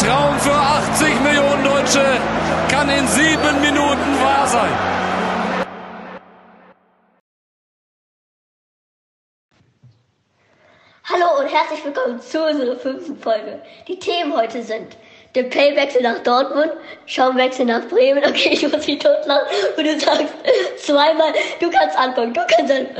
Traum für 80 Millionen Deutsche kann in sieben Minuten wahr sein. Hallo und herzlich willkommen zu unserer fünften Folge. Die Themen heute sind der Playwechsel nach Dortmund, Schaumwechsel nach Bremen. Okay, ich muss mich totlachen und du sagst zweimal, du kannst anfangen, du kannst anfangen.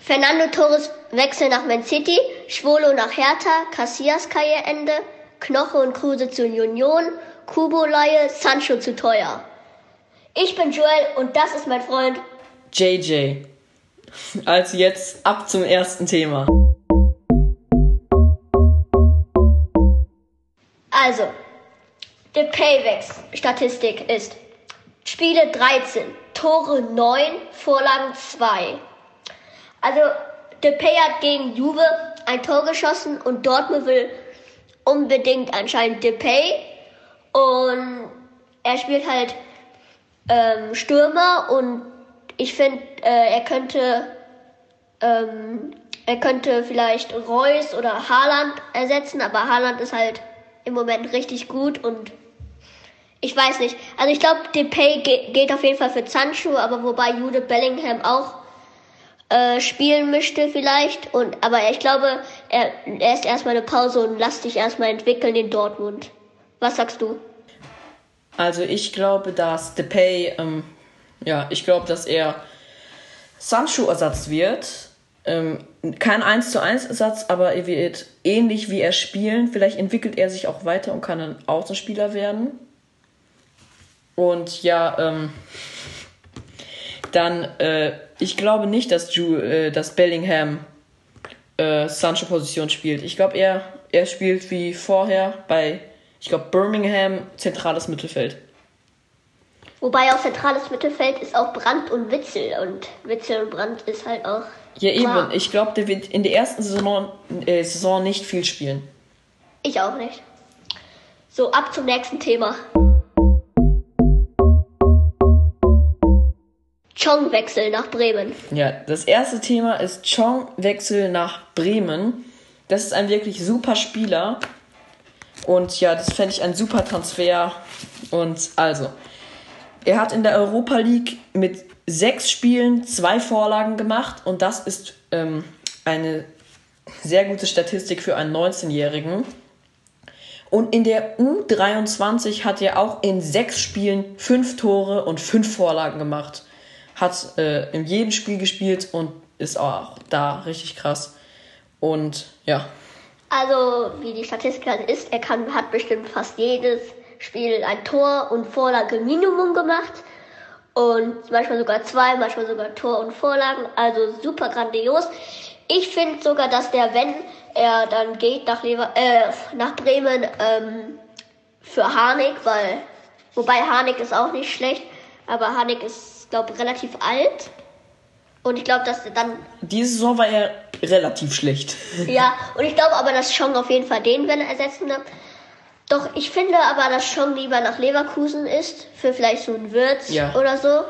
Fernando Torres Wechsel nach Man City, Schwolo nach Hertha, Casillas Karriereende, Knoche und Kruse zu Union, Kubo Laie, Sancho zu teuer. Ich bin Joel und das ist mein Freund JJ. Also jetzt ab zum ersten Thema. Also, der Payvex-Statistik ist Spiele 13, Tore 9, Vorlagen 2. Also, Depay hat gegen Juve ein Tor geschossen und Dortmund will unbedingt anscheinend Depay. Und er spielt halt ähm, Stürmer und ich finde, äh, er könnte ähm, er könnte vielleicht Reus oder Haaland ersetzen, aber Haaland ist halt im Moment richtig gut und ich weiß nicht. Also ich glaube, Depay ge geht auf jeden Fall für Sancho, aber wobei Jude Bellingham auch äh, spielen möchte vielleicht. Und aber ich glaube, er, ist erstmal eine Pause und lass dich erstmal entwickeln in Dortmund. Was sagst du? Also ich glaube, dass Depay, ähm, ja, ich glaube, dass er Sancho-Ersatz wird. Ähm, kein 1 zu 1 Ersatz, aber er wird ähnlich wie er spielen. Vielleicht entwickelt er sich auch weiter und kann ein Außenspieler werden. Und ja, ähm, dann, äh, ich glaube nicht, dass, Ju, äh, dass Bellingham äh, Sancho-Position spielt. Ich glaube, er, er spielt wie vorher bei, ich glaube, Birmingham zentrales Mittelfeld. Wobei auch zentrales Mittelfeld ist auch Brand und Witzel und Witzel und Brand ist halt auch. Ja, eben. Klar. Ich glaube, der wird in der ersten Saison, äh, Saison nicht viel spielen. Ich auch nicht. So, ab zum nächsten Thema. Chong-Wechsel nach Bremen. Ja, das erste Thema ist Chong-Wechsel nach Bremen. Das ist ein wirklich super Spieler. Und ja, das fände ich ein super Transfer. Und also, er hat in der Europa League mit sechs Spielen zwei Vorlagen gemacht. Und das ist ähm, eine sehr gute Statistik für einen 19-Jährigen. Und in der U23 hat er auch in sechs Spielen fünf Tore und fünf Vorlagen gemacht hat äh, in jedem Spiel gespielt und ist auch da richtig krass. Und ja. Also, wie die Statistik halt ist, er kann, hat bestimmt fast jedes Spiel ein Tor und Vorlage Minimum gemacht. Und manchmal sogar zwei, manchmal sogar Tor und Vorlagen. Also super grandios. Ich finde sogar, dass der, wenn er dann geht nach, Lever äh, nach Bremen ähm, für Harnik, weil, wobei Harnik ist auch nicht schlecht, aber Harnik ist glaube relativ alt. Und ich glaube, dass er dann. Diese Saison war er relativ schlecht. Ja, und ich glaube aber, dass Chong auf jeden Fall den wenn er ersetzen wird. Doch ich finde aber, dass Chong lieber nach Leverkusen ist, für vielleicht so einen Wirtz ja. oder so.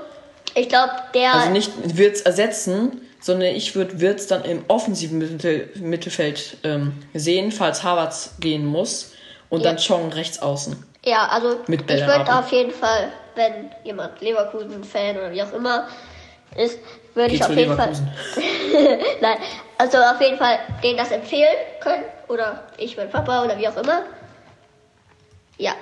Ich glaube, der. Also nicht Wirtz ersetzen, sondern ich würde Wirtz dann im offensiven Mittel Mittelfeld ähm, sehen, falls Havertz gehen muss. Und ja. dann Chong rechts außen. Ja, also Mit ich würde auf jeden Fall wenn jemand Leverkusen-Fan oder wie auch immer ist, würde ich auf jeden Fall. Nein, also auf jeden Fall denen das empfehlen können. Oder ich, mein Papa oder wie auch immer. Ja.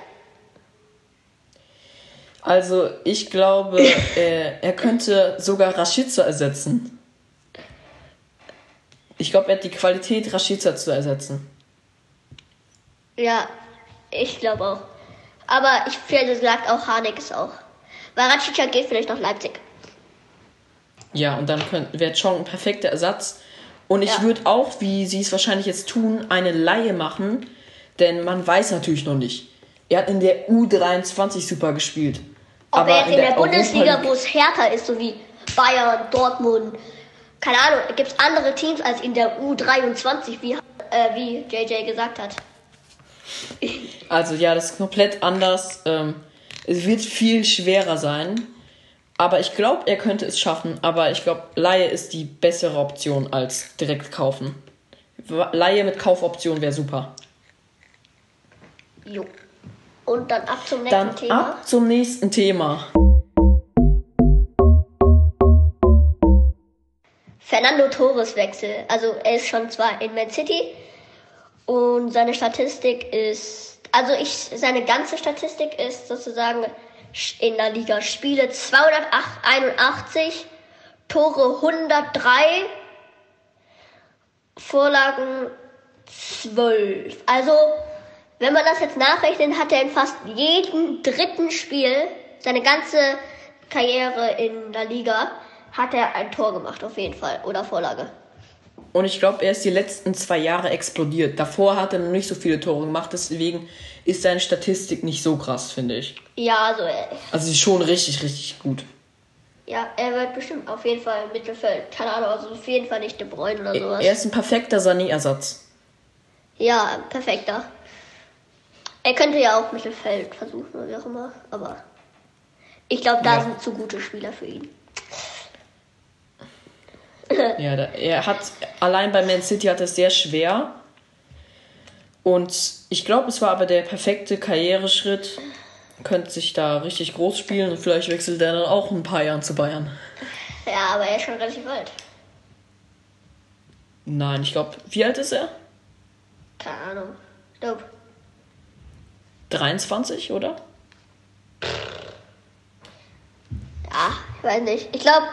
Also ich glaube, er, er könnte sogar Rashica ersetzen. Ich glaube, er hat die Qualität, Rashica zu ersetzen. Ja, ich glaube auch. Aber ich hätte gesagt, auch Harnik ist auch. Weil Racica geht vielleicht nach Leipzig. Ja, und dann wäre Chong ein perfekter Ersatz. Und ich ja. würde auch, wie sie es wahrscheinlich jetzt tun, eine Laie machen, denn man weiß natürlich noch nicht. Er hat in der U23 super gespielt. Ob aber er jetzt in, in der, der Bundesliga, wo es härter ist, so wie Bayern, Dortmund, keine Ahnung, gibt es andere Teams als in der U23, wie, äh, wie JJ gesagt hat. Also ja, das ist komplett anders. Ähm, es wird viel schwerer sein. Aber ich glaube, er könnte es schaffen. Aber ich glaube, Laie ist die bessere Option als direkt kaufen. Laie mit Kaufoption wäre super. Jo. Und dann ab zum nächsten Dann Thema. ab zum nächsten Thema. Fernando Torres Wechsel. Also er ist schon zwar in Man City und seine Statistik ist, also ich, seine ganze Statistik ist sozusagen in der Liga Spiele 281, Tore 103, Vorlagen 12. Also wenn man das jetzt nachrechnet, hat er in fast jedem dritten Spiel seine ganze Karriere in der Liga hat er ein Tor gemacht, auf jeden Fall. Oder Vorlage. Und ich glaube, er ist die letzten zwei Jahre explodiert. Davor hat er noch nicht so viele Tore gemacht, deswegen ist seine Statistik nicht so krass, finde ich. Ja, also, er, Also sie ist schon richtig, richtig gut. ja, er wird bestimmt auf jeden Fall im Mittelfeld. Keine Ahnung, also auf jeden Fall nicht De Bruyne oder sowas. Er ist ein perfekter Sané-Ersatz. Ja, perfekter. Er könnte ja auch Mittelfeld versuchen oder wie auch immer, aber ich glaube, da Ja. sind zu gute Spieler für ihn. Ja, er hat allein bei Man City hat es sehr schwer. Und ich glaube, es war aber der perfekte Karriereschritt. Könnte sich da richtig groß spielen und vielleicht wechselt er dann auch in ein paar Jahren zu Bayern. Ja, aber er ist schon relativ alt. Nein, ich glaube, wie alt ist er? Keine Ahnung. Ich glaube, 23, oder? ja, ich weiß nicht. Ich glaube,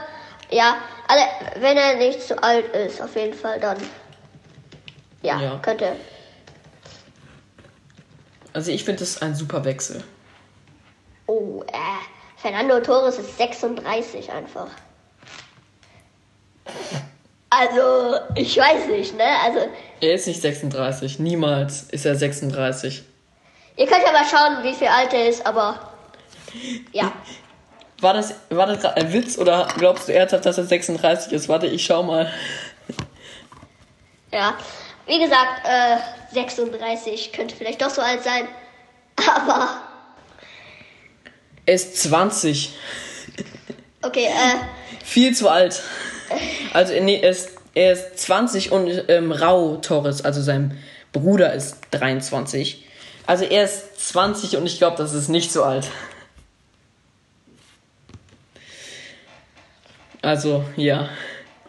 ja, also, wenn er nicht zu alt ist, auf jeden Fall, dann ja, Ja. könnte. Also ich finde das ein super Wechsel. Oh, äh, Fernando Torres ist 36 einfach. Also, ich weiß nicht, ne? Also, Er ist nicht 36, niemals ist er 36. ihr könnt ja mal schauen, wie viel alt er ist, aber ja. War das, war das gerade ein Witz oder glaubst du ernsthaft, dass er 36 ist? Warte, ich schau mal. Ja. Wie gesagt, äh, 36 könnte vielleicht doch so alt sein. Aber, Er ist 20. okay, äh, Viel zu alt. Also nee, er ist, er ist 20 und ähm, Rau Torres, also sein Bruder, ist 23. Also er ist 20 und ich glaube, das ist nicht so alt. Also, ja.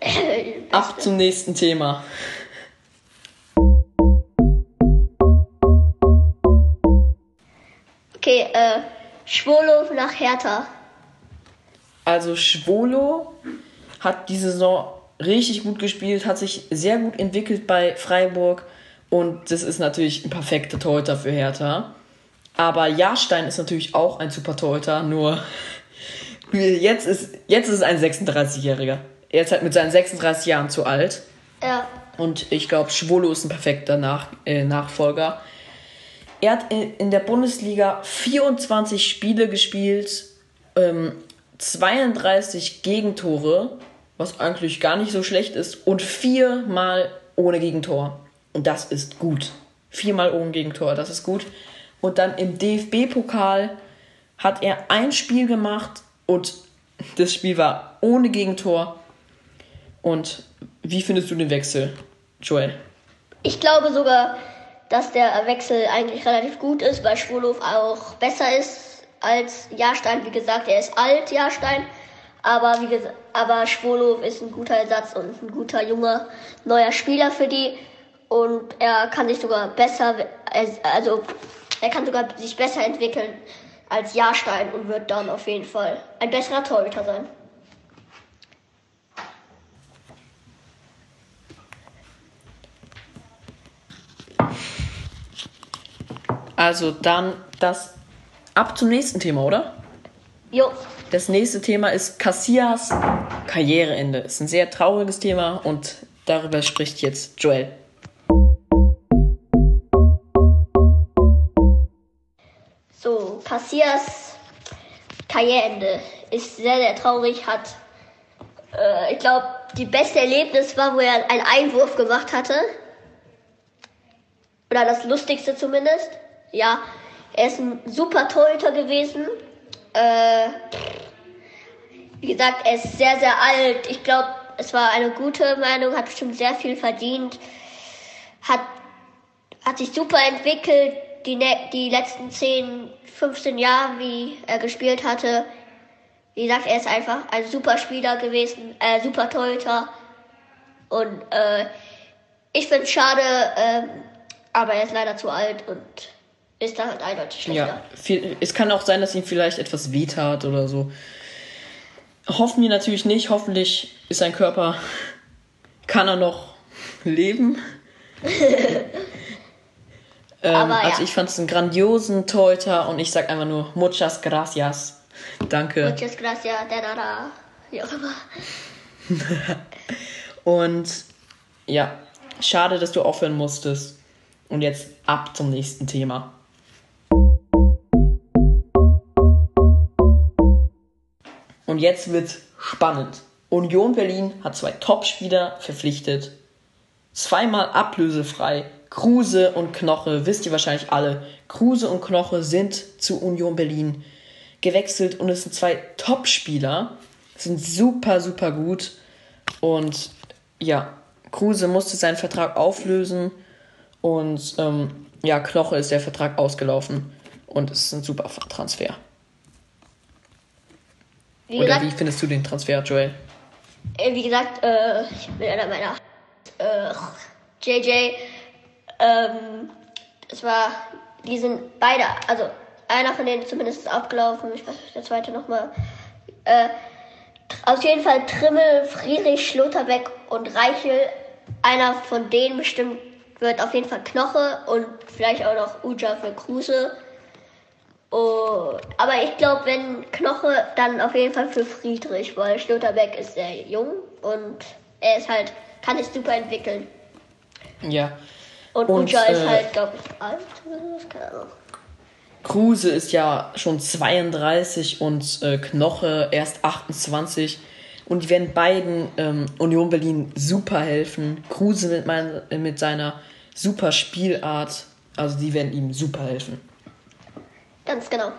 Ab zum nächsten Thema. okay, äh, Schwolo nach Hertha. Also Schwolo hat diese Saison richtig gut gespielt, hat sich sehr gut entwickelt bei Freiburg und das ist natürlich ein perfekter Torhüter für Hertha. Aber Jahrstein ist natürlich auch ein super Torhüter, nur jetzt ist, jetzt ist es ein 36-Jähriger. Er ist halt mit seinen 36 Jahren zu alt. Ja, Und ich glaube, Schwolo ist ein perfekter Nach äh, Nachfolger. Er hat in, in der Bundesliga 24 Spiele gespielt, ähm, 32 Gegentore, was eigentlich gar nicht so schlecht ist, und viermal ohne Gegentor. Und das ist gut. Viermal ohne Gegentor, das ist gut. Und dann im DFB-Pokal hat er ein Spiel gemacht und das Spiel war ohne Gegentor. Und wie findest du den Wechsel, Joel? ich glaube sogar, dass der Wechsel eigentlich relativ gut ist, weil Schwolo auch besser ist als Jahrstein. Wie gesagt, er ist alt, Jahrstein. Aber wie gesagt, aber Schwolo ist ein guter Ersatz und ein guter junger neuer Spieler für die. Und er kann sich sogar besser, also er kann sogar sich besser entwickeln als Jahrstein und wird dann auf jeden Fall ein besserer Torhüter sein. Also dann das ab zum nächsten Thema, oder? Jo, Das nächste Thema ist Cassias Karriereende. Ist ein sehr trauriges Thema und darüber spricht jetzt Joel. Cassias Karriereende ist sehr, sehr traurig. Hat, äh, ich glaube, die beste Erlebnis war, wo er einen Einwurf gemacht hatte. Oder das lustigste zumindest. Ja, er ist ein super Torhüter gewesen. Äh, wie gesagt, er ist sehr, sehr alt. Ich glaube, es war eine gute Meinung, hat bestimmt sehr viel verdient. Hat, hat sich super entwickelt. Die, ne- die letzten 10, 15 Jahre, wie er gespielt hatte, wie gesagt, er ist einfach ein super Spieler gewesen, äh, super Torhüter. Und äh, ich finde es schade, ähm, aber er ist leider zu alt und ist da halt eindeutig schlechter. Ja, viel, es kann auch sein, dass ihm vielleicht etwas wehtat oder so. Hoffen wir natürlich nicht. Hoffentlich ist sein Körper, kann er noch leben. ähm, Aber ja. Also ich fand es einen grandiosen Torhüter und ich sag einfach nur muchas gracias. Danke. Muchas gracias, da da da. Immer. Und ja, schade, dass du aufhören musstest. Und jetzt ab zum nächsten Thema. Und jetzt wird spannend. Union Berlin hat zwei Topspieler verpflichtet. Zweimal ablösefrei. Kruse und Knoche, wisst ihr wahrscheinlich alle. Kruse und Knoche sind zu Union Berlin gewechselt und es sind zwei Topspieler. Sind super, super gut. Und ja, Kruse musste seinen Vertrag auflösen und ähm, ja, Knoche ist der Vertrag ausgelaufen und es ist ein super Transfer. Wie Oder gesagt, wie findest du den Transfer, Joel? äh, wie gesagt, äh, ich bin einer meiner äh, JJ. Ähm, es war, die sind beide, also einer von denen zumindest ist abgelaufen, ich weiß nicht, der zweite nochmal. Äh, auf jeden Fall Trimmel, Friedrich, Schlotterbeck und Reichel. Einer von denen bestimmt wird auf jeden Fall Knoche und vielleicht auch noch Uja für Kruse. Oh, aber ich glaube, wenn Knoche, dann auf jeden Fall für Friedrich, weil Schlotterbeck ist sehr jung und er ist halt, kann sich super entwickeln. Ja. Und, Und, Uja ist äh, halt, glaube ich, alt oder so, keine Ahnung. Kruse ist ja schon 32 und äh, Knoche erst 28. Und die werden beiden ähm, Union Berlin super helfen. Kruse mit, mein, mit seiner super Spielart. Also die werden ihm super helfen. Ganz genau.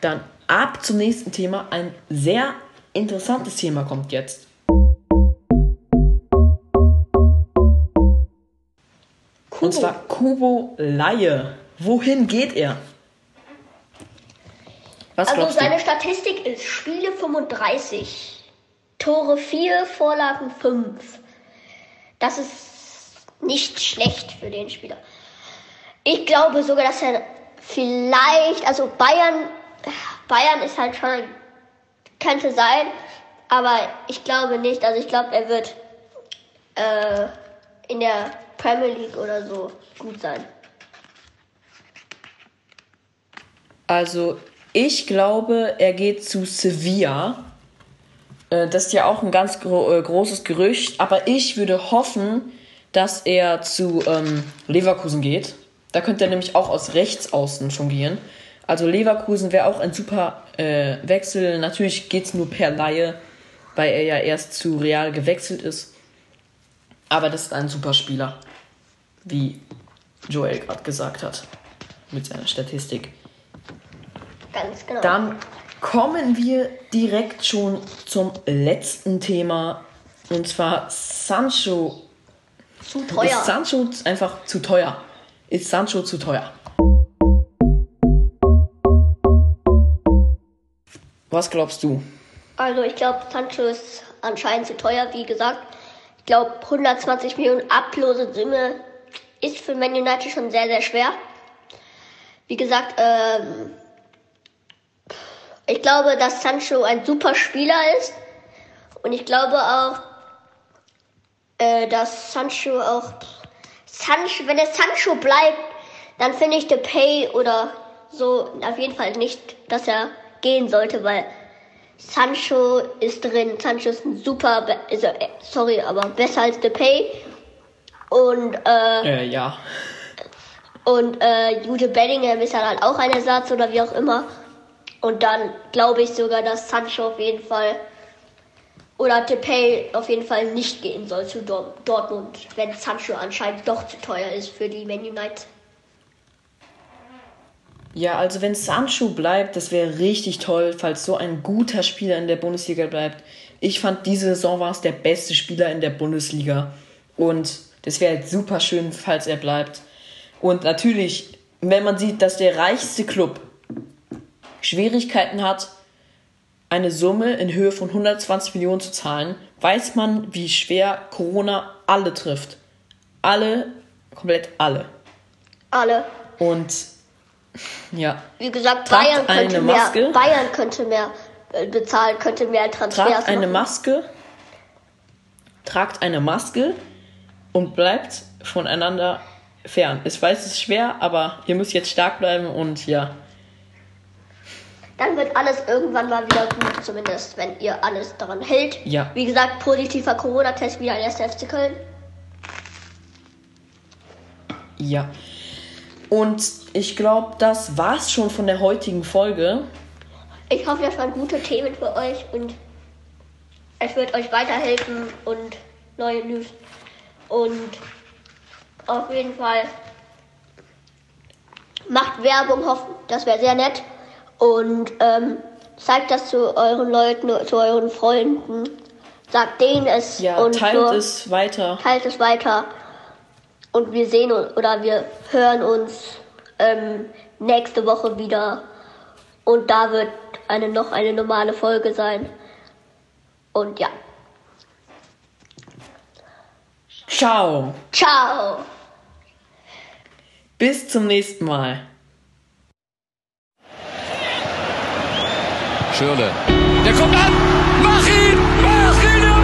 Dann ab zum nächsten Thema. Ein sehr interessantes Thema kommt jetzt. Und zwar Kubo Laie. Wohin geht er? Was Also seine du? Statistik ist Spiele 35, Tore 4, Vorlagen 5. Das ist nicht schlecht für den Spieler. Ich glaube sogar, dass er vielleicht, also Bayern, Bayern ist halt schon, könnte sein, aber ich glaube nicht. Also ich glaube, er wird äh, in der Premier League oder so gut sein. Also, ich glaube, er geht zu Sevilla. Äh, Das ist ja auch ein ganz gro äh, großes Gerücht. Aber ich würde hoffen, dass er zu ähm, Leverkusen geht. Da könnte er nämlich auch aus rechts außen fungieren. Also Leverkusen wäre auch ein super äh, Wechsel. Natürlich geht es nur per Laie, weil er ja erst zu Real gewechselt ist. Aber das ist ein super Spieler. Wie Joel gerade gesagt hat. Mit seiner Statistik. Ganz genau. Dann kommen wir direkt schon zum letzten Thema. Und zwar Sancho. Zu Ist teuer. Sancho einfach zu teuer? Ist Sancho zu teuer? Was glaubst du? Also ich glaube, Sancho ist anscheinend zu teuer, wie gesagt. Ich glaube, 120 Millionen ablose Summe ist für Man United schon sehr, sehr schwer. Wie gesagt, ähm, ich glaube, dass Sancho ein super Spieler ist. Und ich glaube auch, äh, dass Sancho auch, Sancho, wenn es Sancho bleibt, dann finde ich Depay oder so auf jeden Fall nicht, dass er gehen sollte, weil Sancho ist drin. Sancho ist ein super, also, äh, sorry, aber besser als Depay. Und, äh, Äh, ja. und äh, Jude Bellingham ist halt auch ein Ersatz oder wie auch immer. Und dann glaube ich sogar, dass Sancho auf jeden Fall oder Depay auf jeden Fall nicht gehen soll zu Dor Dortmund, wenn Sancho anscheinend doch zu teuer ist für die Man United. Ja, also wenn Sancho bleibt, das wäre richtig toll, falls so ein guter Spieler in der Bundesliga bleibt. Ich fand, diese Saison war es der beste Spieler in der Bundesliga. Und das wäre halt super schön, falls er bleibt. Und natürlich wenn man sieht, dass der reichste Club Schwierigkeiten hat, eine Summe in Höhe von 120 Millionen zu zahlen, weiß man, wie schwer Corona alle trifft. Alle, komplett alle. Alle. Und ja, Wie gesagt, Bayern könnte mehr. Maske. Bayern könnte mehr äh, bezahlen, könnte mehr Transfers tragt eine machen. Maske, tragt eine Maske und bleibt voneinander fern. Ich weiß, es ist schwer, aber ihr müsst jetzt stark bleiben und ja. Dann wird alles irgendwann mal wieder gut, zumindest wenn ihr alles daran hält. Ja. Wie gesagt, positiver Corona-Test wieder ein 1. FC Köln. Ja. Und ich glaube, das war's schon von der heutigen Folge. Ich hoffe, das waren gute Themen für euch und es wird euch weiterhelfen und neue News. Und auf jeden Fall macht Werbung, hoffen, das wäre sehr nett. Und ähm, zeigt das zu euren Leuten, zu euren Freunden. Sagt denen es Ja, und teilt so. es weiter. teilt es weiter und wir sehen uns oder wir hören uns ähm, nächste Woche wieder und da wird eine noch eine normale Folge sein und ja Ciao. ciao Bis zum nächsten Mal. Schürle. Der kommt an. Mach ihn! Mach ihn!